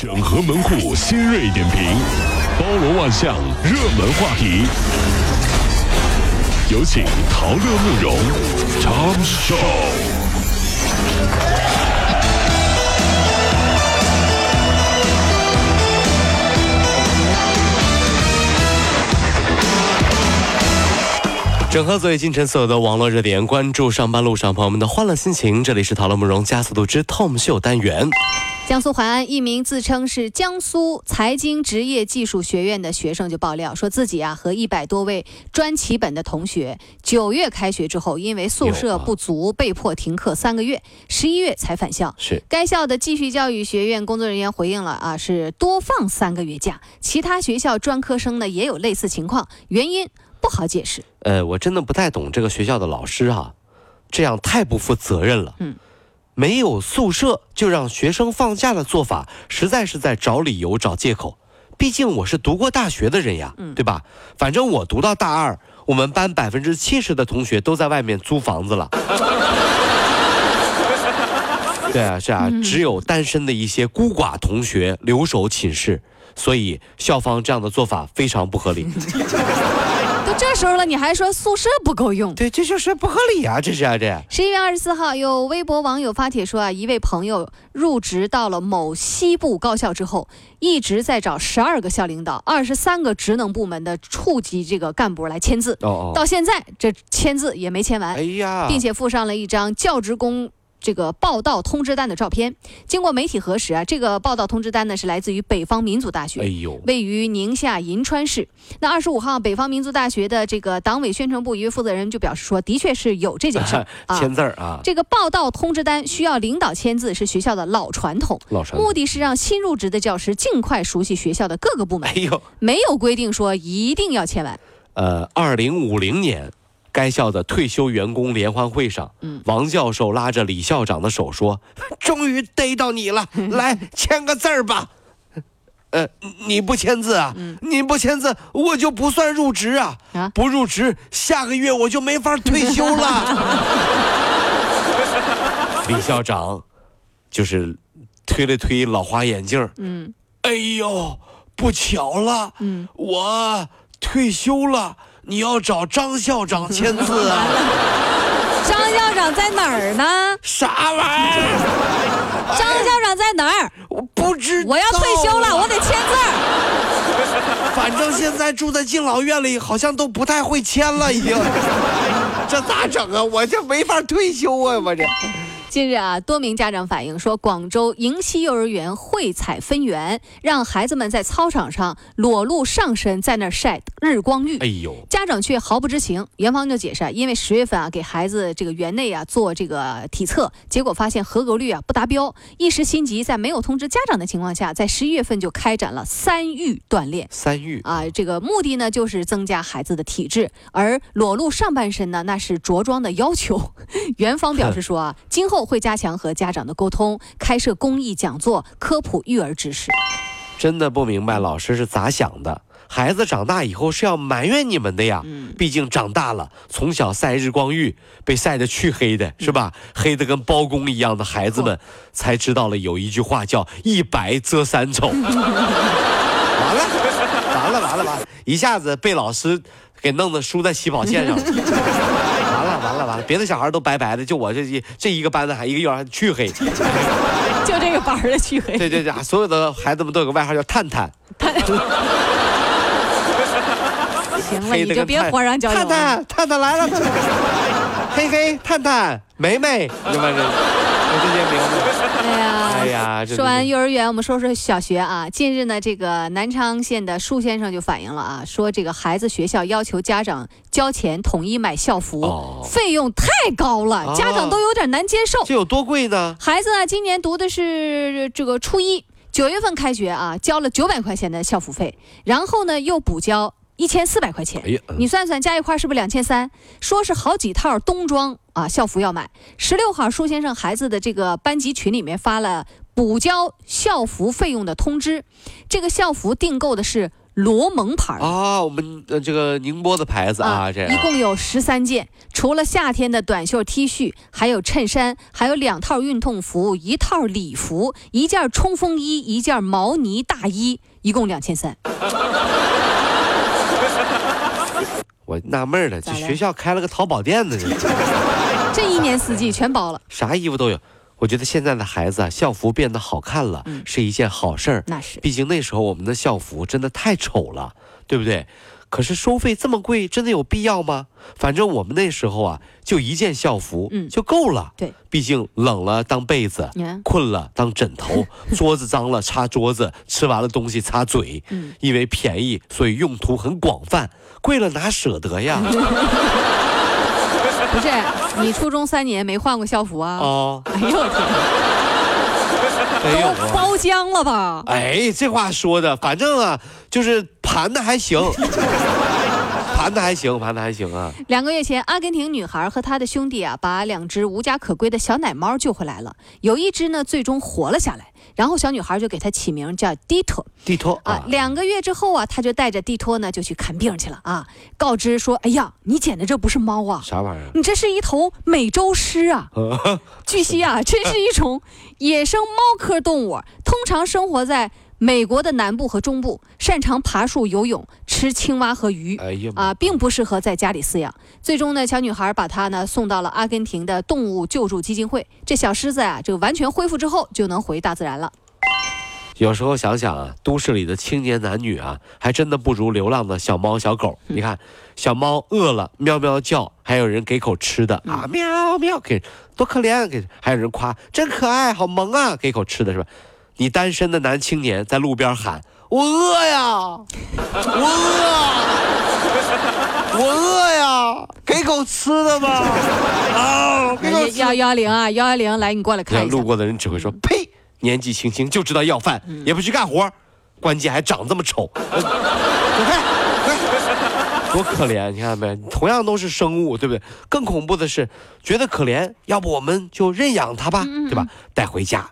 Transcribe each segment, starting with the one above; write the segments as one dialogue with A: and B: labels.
A: 整合门户新锐点评，包罗万象，热门话题。有请陶乐慕容长寿。
B: 整合昨夜今晨所有的网络热点，关注上班路上朋友们的欢乐心情。这里是讨论慕容加速度之 Tom 秀单元。
C: 江苏淮安一名自称是江苏财经职业技术学院的学生就爆料，说自己啊和一百多位专起本的同学，九月开学之后，因为宿舍不足，被迫停课三个月，十一月才返校。
B: 是
C: 该校的继续教育学院工作人员回应了啊，是多放三个月假。其他学校专科生呢也有类似情况，原因不好解释。
B: 呃，我真的不太懂这个学校的老师哈、这样太不负责任了。
C: 嗯，
B: 没有宿舍就让学生放假的做法，实在是在找理由、找借口。毕竟我是读过大学的人呀，
C: 嗯
B: 对吧？反正我读到大二，我们班百分之七十的同学都在外面租房子了。对啊，是啊，只有单身的一些孤寡同学留守寝室，所以校方这样的做法非常不合理。
C: 都这时候了，你还说宿舍不够用？
B: 对，这就是不合理啊！这是啊，这
C: 十一月二十四号，有微博网友发帖说啊，一位朋友入职到了某西部高校之后，一直在找十二个校领导、二十三个职能部门的处级这个干部来签字，
B: 哦哦，
C: 到现在这签字也没签完
B: 哎，呀，
C: 并且附上了一张教职工。这个报道通知单的照片，经过媒体核实啊，这个报道通知单呢是来自于北方民族大学。
B: 哎呦，
C: 位于宁夏银川市。那二十五号，北方民族大学的这个党委宣传部一位负责人就表示说，的确是有这件事儿 啊。
B: 签字儿啊，
C: 这个报道通知单需要领导签字，是学校的老传统，
B: 老传
C: 目的是让新入职的教师尽快熟悉学校的各个部门
B: 哎，呦，
C: 没有规定说一定要签完。
B: 呃，二零五零年，该校的退休员工联欢会上，
C: 嗯
B: 王教授拉着李校长的手说：“ 终于逮到你了，来签个字儿吧。”呃，你不签字啊？你不签字，我就不算入职啊！
C: 啊
B: 不入职，下个月我就没法退休了。李校长就是推了推老花眼镜儿，
C: 嗯
B: 哎呦，不巧了，
C: 嗯，
B: 我退休了，你要找张校长签字啊？
C: 张校长在哪儿呢？
B: 啥玩意儿？
C: 张校长在哪儿？
B: 我不知道。
C: 我要退休了，我得签字。
B: 反正现在住在敬老院里，好像都不太会签了，已经。这咋整啊？我这没法退休啊！我这。
C: 近日啊，多名家长反映说，广州迎西幼儿园汇彩分园，让孩子们在操场上裸露上身，在那儿晒日光浴。
B: 哎呦，
C: 家长却毫不知情。园方就解释啊，因为十月份啊给孩子这个园内啊做这个体测，结果发现合格率啊不达标，一时心急，在没有通知家长的情况下，在十一月份就开展了三育锻炼。
B: 三育
C: 啊，这个目的呢就是增加孩子的体质，而裸露上半身呢，那是着装的要求。园方表示说啊，今后会加强和家长的沟通，开设公益讲座，科普育儿知识。
B: 真的不明白老师是咋想的。孩子长大以后是要埋怨你们的呀，
C: 嗯
B: 毕竟长大了，从小晒日光浴，被晒得黢黑的是吧？黑的跟包公一样的孩子们，才知道了有一句话叫“一白遮三丑”。完了，完了，完了，完了，一下子被老师给弄得输在起跑线上了。别的小孩都白白的，就我这一这一个班的还一个幼儿园黢黑。
C: 就这个班的黢黑。
B: 对对对，所有的孩子们都有个外号叫“探探”。
C: 探行了，你就别火上浇油
B: 探
C: 了。
B: 探，探探来了，嘿嘿，探探，梅梅，明白？这有这些名字。
C: 哎呀，
B: 哎呀，
C: 说完
B: 这
C: 幼儿园，我们说说小学啊。近日呢，这个南昌县的舒先生就反映了啊，说这个孩子学校要求家长交钱统一买校服，
B: 哦
C: 费用太高了，
B: 哦
C: 家长都有点难接受。
B: 这有多贵呢？
C: 孩子啊，今年读的是这个初一，九月份开学啊，交了九百块钱的校服费，然后呢又补交一千四百块钱。
B: 哎呀，嗯
C: 你算算加一块是不是两千三？说是好几套冬装啊，校服要买。十六号，舒先生孩子的这个班级群里面发了补交校服费用的通知，这个校服订购的是罗蒙牌儿。
B: 啊，我们呃这个宁波的牌子啊，这
C: 一共有十三件，除了夏天的短袖 T 恤，还有衬衫，还有两套运动服，一套礼服，一件冲锋衣，一件毛呢大衣，一共两千三。
B: 我纳闷儿了，这学校开了个淘宝店呢，这
C: 这一年四季全包了，
B: 啥衣服都有。我觉得现在的孩子啊，校服变得好看了，
C: 嗯
B: 是一件好事儿。
C: 那是
B: 毕竟那时候我们的校服真的太丑了，对不对？可是收费这么贵，真的有必要吗？反正我们那时候啊，就一件校服，
C: 嗯
B: 就够了。
C: 对，
B: 毕竟冷了当被子，困了当枕头，桌子脏了擦桌子，吃完了东西擦嘴。
C: 嗯
B: 因为便宜，所以用途很广泛，贵了哪舍得呀？
C: 不是你初中三年没换过校服啊？
B: 哦，
C: 哎呦我天，
B: 没有
C: 包浆了吧？
B: 哎，这话说的，反正啊，就是盘的还行，盘的还行，盘的还行啊。
C: 两个月前，阿根廷女孩和她的兄弟啊，把两只无家可归的小奶猫救回来了。有一只呢，最终活了下来。然后小女孩就给它起名叫蒂托
B: 蒂托
C: 啊。两个月之后啊，她就带着蒂托呢就去看病去了啊。告知说：“哎呀，你捡的这不是猫啊，
B: 啥玩意儿？
C: 你这是一头美洲狮啊！据悉啊，这是一种野生猫科动物，通常生活在美国的南部和中部，擅长爬树、游泳、吃青蛙和鱼。
B: 哎呀
C: 啊，并不适合在家里饲养。最终呢，小女孩把它呢送到了阿根廷的动物救助基金会。这小狮子啊，这个完全恢复之后就能回大自然了。
B: 有时候想想啊，都市里的青年男女啊，还真的不如流浪的小猫小狗。你看，小猫饿了喵喵叫，还有人给口吃的啊，喵喵给多可怜，啊给还有人夸真可爱，好萌啊，给口吃的是吧？你单身的男青年在路边喊我饿呀，我饿，我饿呀，给狗吃的吧，啊，给口吃
C: 幺幺零啊，幺幺零，来，你过来看一下
B: 路。过的人只会说：“呸！年纪轻轻就知道要饭，也不去干活，关键还长这么丑，呃走开，多可怜！你看没？同样都是生物，对不对？更恐怖的是，觉得可怜，要不我们就认养它吧，对吧？带回家，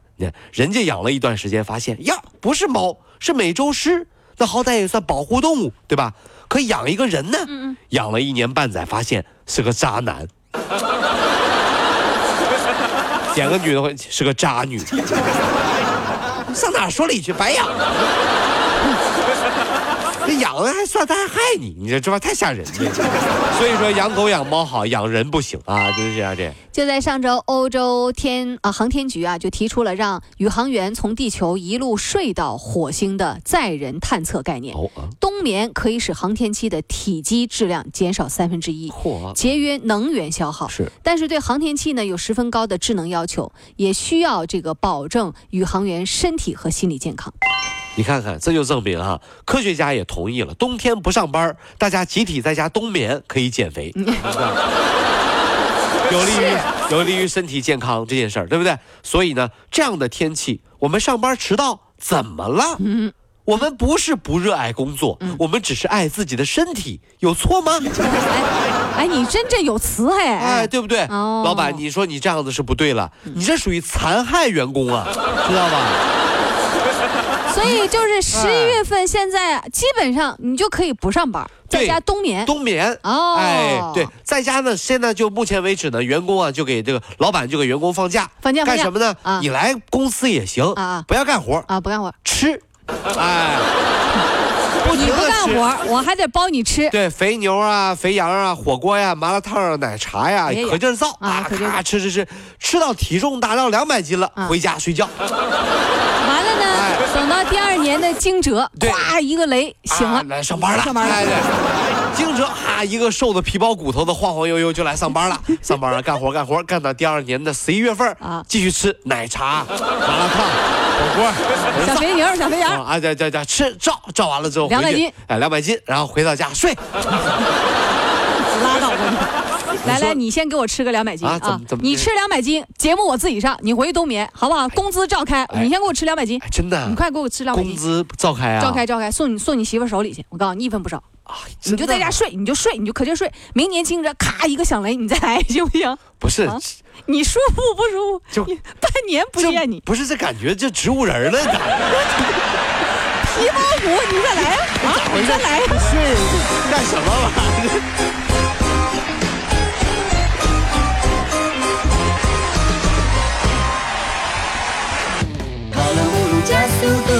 B: 人家养了一段时间，发现呀，不是猫，是美洲狮，那好歹也算保护动物，对吧？可养一个人呢，养了一年半载，发现是个渣男。”捡个女的回是个渣女，上哪儿说理去？白养了，这养了还算他还害你，你这这玩意儿太吓人了。所以说养狗养猫好，养人不行啊，就是这样的。
C: 就在上周，欧洲天啊航天局啊就提出了让宇航员从地球一路睡到火星的载人探测概念。
B: 哦啊，
C: 冬眠可以使航天器的体积质量减少三分之一，节约能源消耗。
B: 是
C: 但是对航天器呢有十分高的智能要求，也需要这个保证宇航员身体和心理健康。
B: 你看看，这就证明哈、科学家也同意了，冬天不上班，大家集体在家冬眠可以减肥，有利于有利于身体健康这件事儿，对不对？所以呢，这样的天气，我们上班迟到怎么了？
C: 嗯，
B: 我们不是不热爱工作，我们只是爱自己的身体，有错吗？
C: 哎哎，你真正有词哎！
B: 哎，对不对？
C: 哦
B: 老板，你说你这样子是不对了，你这属于残害员工啊，知道吧？
C: 所以 就是十一月份，现在基本上你就可以不上班，在家冬眠。
B: 冬眠。
C: 哦，
B: 哎，对，在家呢，现在就目前为止呢，员工啊就给这个老板就给员工放假，
C: 放假
B: 干什么呢？
C: 啊。
B: 你来公司也行，
C: 啊啊。
B: 不要干活，
C: 啊，不干活，
B: 吃，哎，不
C: 你不。干活，我还得包你吃。
B: 对，肥牛啊，肥羊啊，火锅呀、麻辣烫啊、奶茶呀、可劲儿造
C: 啊
B: 咔吃吃吃，吃到体重达到两百斤了，
C: 啊。
B: 回家睡觉。
C: 等到第二年的惊蛰，
B: 对
C: 咵一个雷醒了
B: 啊，来上班了，
C: 上班了
B: 哎对，惊蛰啊，一个瘦的皮包骨头的晃晃悠悠就来上班了，上班了，干活干活，干到第二年的十一月份
C: 啊
B: 继续吃奶茶、麻辣烫、火锅，
C: 小肥牛，小肥羊，
B: 啊，对对对，吃照照完了之后回去
C: 200斤，
B: 哎，两百斤，然后回到家睡。
C: 来来，你先给我吃个两百斤
B: 啊怎么怎么
C: 你吃两百斤，节目我自己上，你回去冬眠，好不好？工资照开，
B: 哎
C: 你先给我吃两百斤
B: 哎，，真的，
C: 你快给我吃两百斤，
B: 工资照开啊，
C: 照开照开，送你送你媳妇手里去。我告诉你，一分不少，
B: 啊，
C: 你就在家睡，你就睡，你就可劲睡。明年惊着，咔一个响雷，你再来，行不行？
B: 不是
C: 啊你舒服不舒服？
B: 就
C: 你半年不见你，
B: 不是这感觉，这植物人了，感 觉
C: 皮包骨，你再来啊！你再来。
B: 睡干什么玩意儿？
D: 加速度，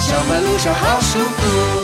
D: 上班路上好舒服。